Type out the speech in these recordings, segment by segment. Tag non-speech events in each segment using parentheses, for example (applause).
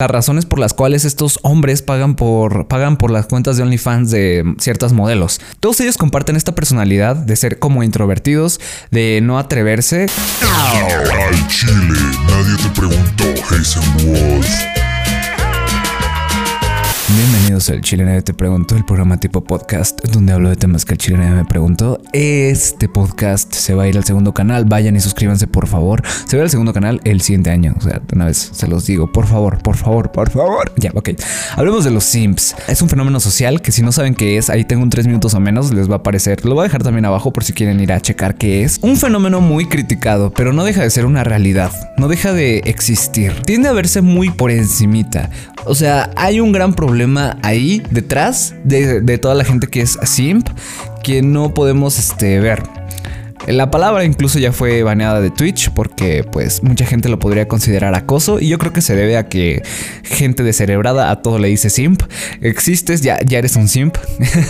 las razones por las cuales estos hombres pagan por, pagan por las cuentas de OnlyFans de ciertas modelos. Todos ellos comparten esta personalidad de ser como introvertidos, de no atreverse. Chile, nadie te preguntó. Bienvenidos al Chile Te Preguntó, el programa tipo podcast donde hablo de temas que el Chile me preguntó. Este podcast se va a ir al segundo canal, vayan y suscríbanse por favor. Se va al segundo canal el siguiente año, o sea, una vez se los digo, por favor, por favor, por favor. Ya, ok. Hablemos de los simps. Es un fenómeno social que si no saben qué es, ahí tengo un tres minutos o menos, les va a aparecer. Lo voy a dejar también abajo por si quieren ir a checar qué es. Un fenómeno muy criticado, pero no deja de ser una realidad, no deja de existir. Tiende a verse muy por encimita. O sea, hay un gran problema ahí detrás de, toda la gente que es simp que no podemos este, ver. La palabra incluso ya fue baneada de Twitch porque pues mucha gente lo podría considerar acoso y yo creo que se debe a que gente descerebrada a todo le dice simp. Existes, ya, ya eres un simp.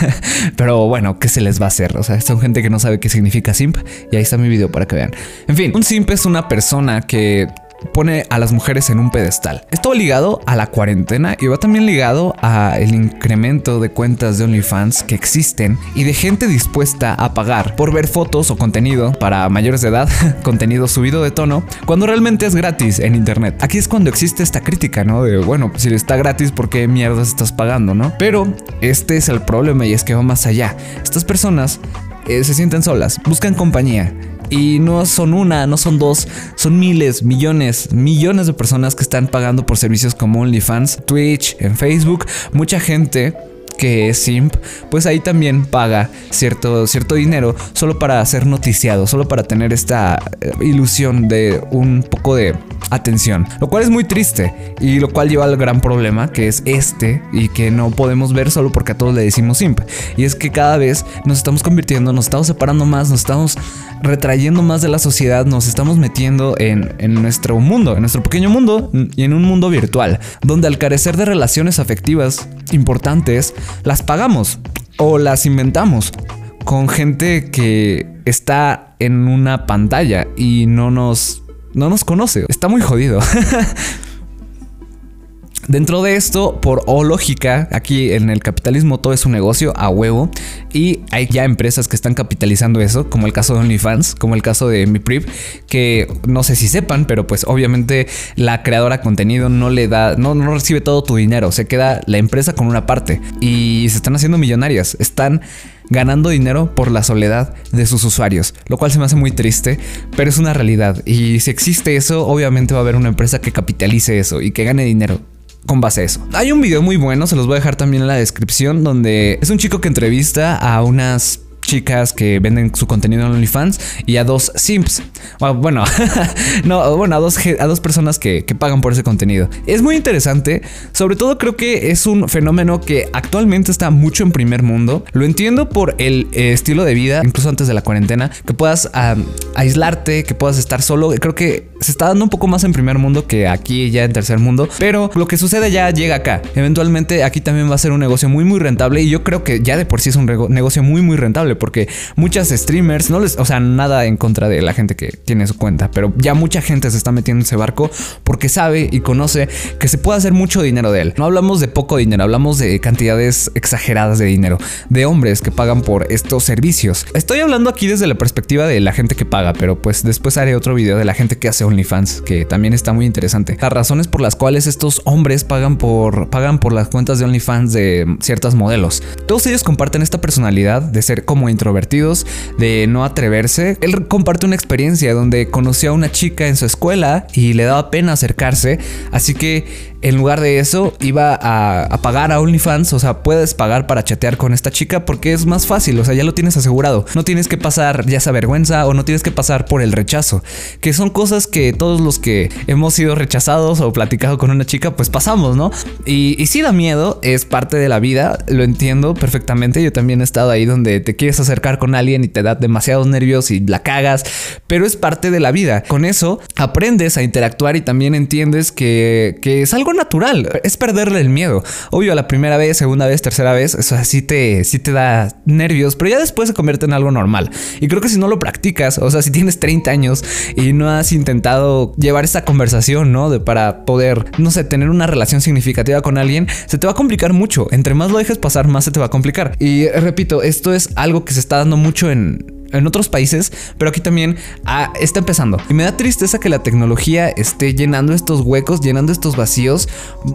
(laughs) Pero bueno, ¿qué se les va a hacer? O sea, son gente que no sabe qué significa simp y ahí está mi video para que vean. En fin, un simp es una persona que pone a las mujeres en un pedestal. Esto va ligado a la cuarentena y va también ligado a el incremento de cuentas de OnlyFans que existen y de gente dispuesta a pagar por ver fotos o contenido para mayores de edad, (laughs) contenido subido de tono, cuando realmente es gratis en internet. Aquí es cuando existe esta crítica, ¿no? De, bueno, si está gratis, ¿por qué mierdas estás pagando, no? Pero este es el problema y es que va más allá. Estas personas eh, se sienten solas, buscan compañía y no son una, no son dos, son miles, millones, millones de personas que están pagando por servicios como OnlyFans, Twitch, en Facebook. Mucha gente que es simp, pues ahí también paga cierto, cierto dinero solo para ser noticiado, solo para tener esta eh, ilusión de un poco de atención, lo cual es muy triste y lo cual lleva al gran problema que es este y que no podemos ver solo porque a todos le decimos simp. Y es que cada vez nos estamos convirtiendo, nos estamos separando más, nos estamos retrayendo más de la sociedad, nos estamos metiendo en, en nuestro mundo, en nuestro pequeño mundo y en un mundo virtual, donde al carecer de relaciones afectivas importantes, las pagamos o las inventamos con gente que está en una pantalla y no nos no nos conoce. Está muy jodido. (laughs) Dentro de esto, por o lógica, aquí en el capitalismo todo es un negocio a huevo y hay ya empresas que están capitalizando eso, como el caso de OnlyFans, como el caso de MiPriv, que no sé si sepan, pero pues obviamente la creadora de contenido no le da, no, no recibe todo tu dinero, se queda la empresa con una parte y se están haciendo millonarias, están ganando dinero por la soledad de sus usuarios, lo cual se me hace muy triste, pero es una realidad y si existe eso, obviamente va a haber una empresa que capitalice eso y que gane dinero con base a eso. Hay un video muy bueno, se los voy a dejar también en la descripción, donde es un chico que entrevista a unas chicas que venden su contenido en OnlyFans y a dos simps. Ah, bueno, (laughs) no, bueno, a dos, a dos personas que, que, pagan por ese contenido. Es muy interesante, sobre todo creo que es un fenómeno que actualmente está mucho en primer mundo. Lo entiendo por el eh, estilo de vida, incluso antes de la cuarentena, que puedas aislarte, que puedas estar solo. Creo que se está dando un poco más en primer mundo que aquí ya en tercer mundo, pero lo que sucede ya llega acá. Eventualmente aquí también va a ser un negocio muy muy rentable y yo creo que ya de por sí es un negocio muy muy rentable porque muchas streamers, no les, o sea, nada en contra de la gente que tiene su cuenta, pero ya mucha gente se está metiendo en ese barco porque sabe y conoce que se puede hacer mucho dinero de él. No hablamos de poco dinero, hablamos de cantidades exageradas de dinero, de hombres que pagan por estos servicios. Estoy hablando aquí desde la perspectiva de la gente que paga, pero pues después haré otro video de la gente que hace OnlyFans, que también está muy interesante. Las razones por las cuales estos hombres pagan por pagan por las cuentas de OnlyFans de ciertas modelos. Todos ellos comparten esta personalidad de ser como introvertidos, de no atreverse. Él comparte una experiencia donde conoció a una chica en su escuela y le daba pena acercarse, así que en lugar de eso iba a, pagar a OnlyFans, o sea, puedes pagar para chatear con esta chica porque es más fácil, o sea, ya lo tienes asegurado. No tienes que pasar ya esa vergüenza o no tienes que pasar por el rechazo, que son cosas que todos los que hemos sido rechazados o platicado con una chica, pues pasamos, ¿no? Y, y sí da miedo, es parte de la vida, lo entiendo perfectamente, yo también he estado ahí donde te quieres acercar con alguien y te da demasiados nervios y la cagas, pero es parte de la vida. Con eso aprendes a interactuar y también entiendes que es algo natural, es perderle el miedo. Obvio, la primera vez, segunda vez, tercera vez, eso sí te, sí te da nervios, pero ya después se convierte en algo normal. Y creo que si no lo practicas, o sea, si tienes 30 años y no has intentado llevar esta conversación, ¿no? De para poder, no sé, tener una relación significativa con alguien, se te va a complicar mucho. Entre más lo dejes pasar, más se te va a complicar. Y repito, esto es algo que se está dando mucho en en otros países, pero aquí también ah, está empezando. Y me da tristeza que la tecnología esté llenando estos huecos, llenando estos vacíos,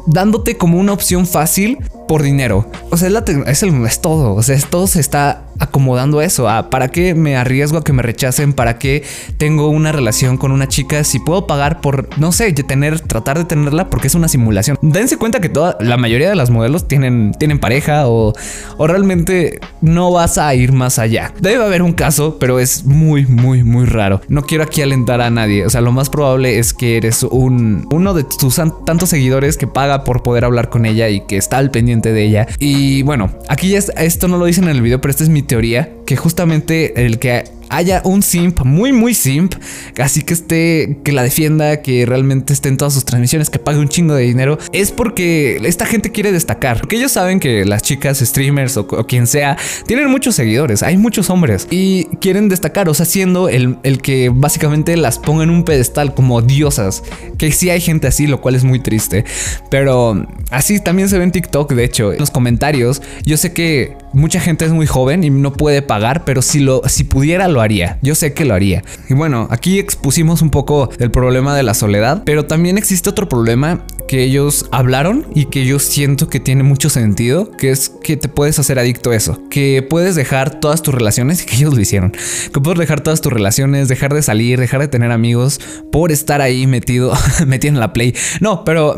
dándote como una opción fácil por dinero. O sea, es, la es, es todo. O sea, todo se está acomodando eso. A ¿Para qué me arriesgo a que me rechacen? ¿Para qué tengo una relación con una chica si puedo pagar por, no sé, tener, tratar de tenerla porque es una simulación? Dense cuenta que toda, la mayoría de las modelos tienen, tienen pareja o, o realmente no vas a ir más allá. Debe haber un caso pero es muy, muy, muy raro. No quiero aquí alentar a nadie. O sea, lo más probable es que eres un uno de tus tantos seguidores que paga por poder hablar con ella y que está al pendiente de ella. Y bueno, aquí ya esto no lo dicen en el video, pero esta es mi teoría. Que justamente el que haya un simp, muy, muy simp, así que esté, que la defienda, que realmente esté en todas sus transmisiones, que pague un chingo de dinero, es porque esta gente quiere destacar. Porque ellos saben que las chicas, streamers o, quien sea, tienen muchos seguidores, hay muchos hombres y quieren destacar, o sea, siendo el, el que básicamente las ponga en un pedestal como diosas, que sí hay gente así, lo cual es muy triste, pero así también se ve en TikTok, de hecho, en los comentarios, yo sé que mucha gente es muy joven y no puede pagar, pero si lo si pudiera lo haría. Yo sé que lo haría. Y bueno, aquí expusimos un poco el problema de la soledad, pero también existe otro problema que ellos hablaron y que yo siento que tiene mucho sentido, que es que te puedes hacer adicto a eso, que puedes dejar todas tus relaciones (laughs) y que ellos lo hicieron, que puedes dejar todas tus relaciones, dejar de salir, dejar de tener amigos por estar ahí metido, (laughs) metido en la play. No, pero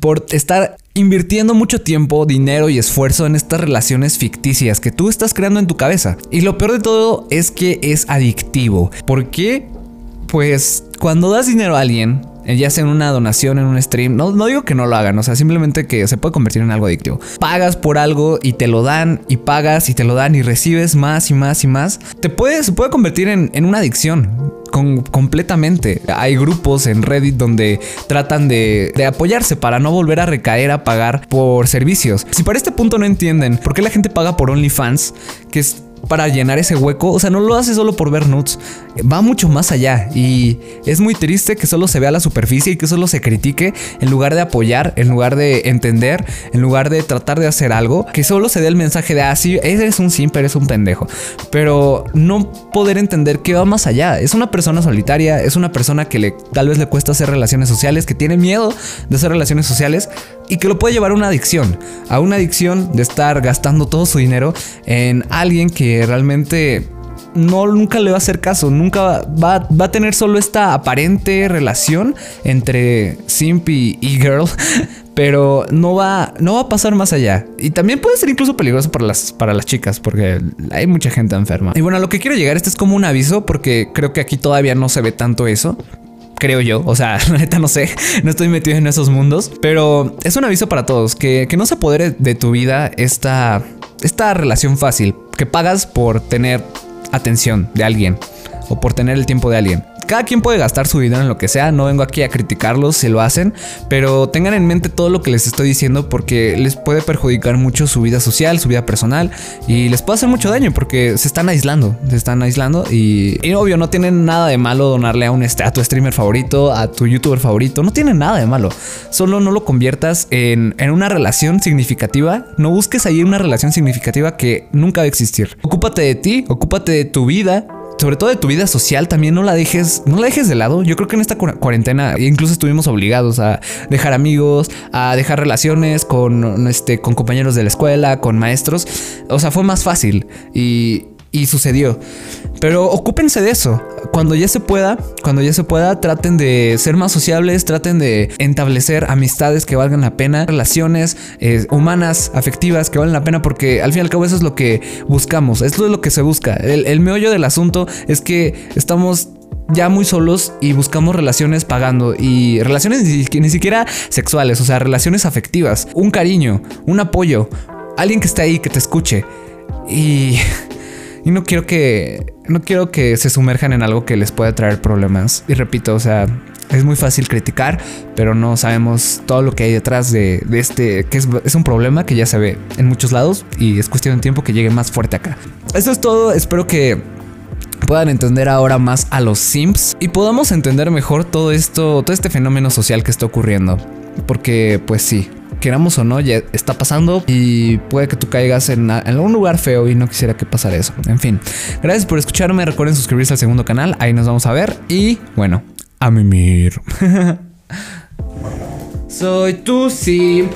por estar invirtiendo mucho tiempo, dinero y esfuerzo en estas relaciones ficticias que tú estás creando en tu cabeza. Y lo peor de todo es que es adictivo. ¿Por qué? Pues cuando das dinero a alguien, eh, ya sea en una donación, en un stream, no, no digo que no lo hagan, o sea, simplemente que se puede convertir en algo adictivo. Pagas por algo y te lo dan y pagas y te lo dan y recibes más y más y más. Te puede, se puede convertir en, en una adicción completamente. Hay grupos en Reddit donde tratan de, de, apoyarse para no volver a recaer a pagar por servicios. Si para este punto no entienden por qué la gente paga por OnlyFans, que es para llenar ese hueco. O sea, no lo hace solo por ver nudes. Va mucho más allá. Y es muy triste que solo se vea la superficie y que solo se critique en lugar de apoyar, en lugar de entender, en lugar de tratar de hacer algo. Que solo se dé el mensaje de, ah, sí, eres un simp, eres un pendejo. Pero no poder entender que va más allá. Es una persona solitaria, es una persona que le, tal vez le cuesta hacer relaciones sociales, que tiene miedo de hacer relaciones sociales y que lo puede llevar a una adicción. A una adicción de estar gastando todo su dinero en alguien que realmente no nunca le va a hacer caso, nunca va, va, a tener solo esta aparente relación entre simp y, girl, (laughs) pero no va, no va a pasar más allá. Y también puede ser incluso peligroso para las, para las chicas, porque hay mucha gente enferma. Y bueno, a lo que quiero llegar, este es como un aviso, porque creo que aquí todavía no se ve tanto eso. Creo yo, o sea, (laughs) la neta no sé, no estoy metido en esos mundos, pero es un aviso para todos, que, que no se apodere de tu vida esta, esta relación fácil que pagas por tener atención de alguien o por tener el tiempo de alguien. Cada quien puede gastar su dinero en lo que sea, no vengo aquí a criticarlos si lo hacen, pero tengan en mente todo lo que les estoy diciendo porque les puede perjudicar mucho su vida social, su vida personal y les puede hacer mucho daño porque se están aislando, se están aislando y, obvio no tienen nada de malo donarle a un a tu streamer favorito, a tu youtuber favorito, no tiene nada de malo, solo no lo conviertas en, en una relación significativa, no busques ahí una relación significativa que nunca va a existir. Ocúpate de ti, ocúpate de tu vida, sobre todo de tu vida social, también no la dejes, no la dejes de lado. Yo creo que en esta cuarentena incluso estuvimos obligados a dejar amigos, a dejar relaciones con, este, con compañeros de la escuela, con maestros. O sea, fue más fácil y, y sucedió. Pero ocúpense de eso. Cuando ya se pueda, cuando ya se pueda, traten de ser más sociables, traten de establecer amistades que valgan la pena, relaciones eh, humanas, afectivas que valen la pena, porque al fin y al cabo eso es lo que buscamos, esto es lo que se busca. El, meollo del asunto es que estamos ya muy solos y buscamos relaciones pagando y relaciones ni, ni, siquiera sexuales, o sea, relaciones afectivas, un cariño, un apoyo, alguien que esté ahí, que te escuche. Y (laughs) Y no quiero que. No quiero que se sumerjan en algo que les pueda traer problemas. Y repito, o sea, es muy fácil criticar, pero no sabemos todo lo que hay detrás de, este, que es, es, un problema que ya se ve en muchos lados y es cuestión de tiempo que llegue más fuerte acá. Eso es todo, espero que puedan entender ahora más a los Sims y podamos entender mejor todo esto, todo este fenómeno social que está ocurriendo. Porque pues sí, queramos o no, ya está pasando y puede que tú caigas en, algún lugar feo y no quisiera que pasara eso. En fin, gracias por escucharme, recuerden suscribirse al segundo canal, ahí nos vamos a ver y bueno, a mimir. (laughs) Soy tu Sim.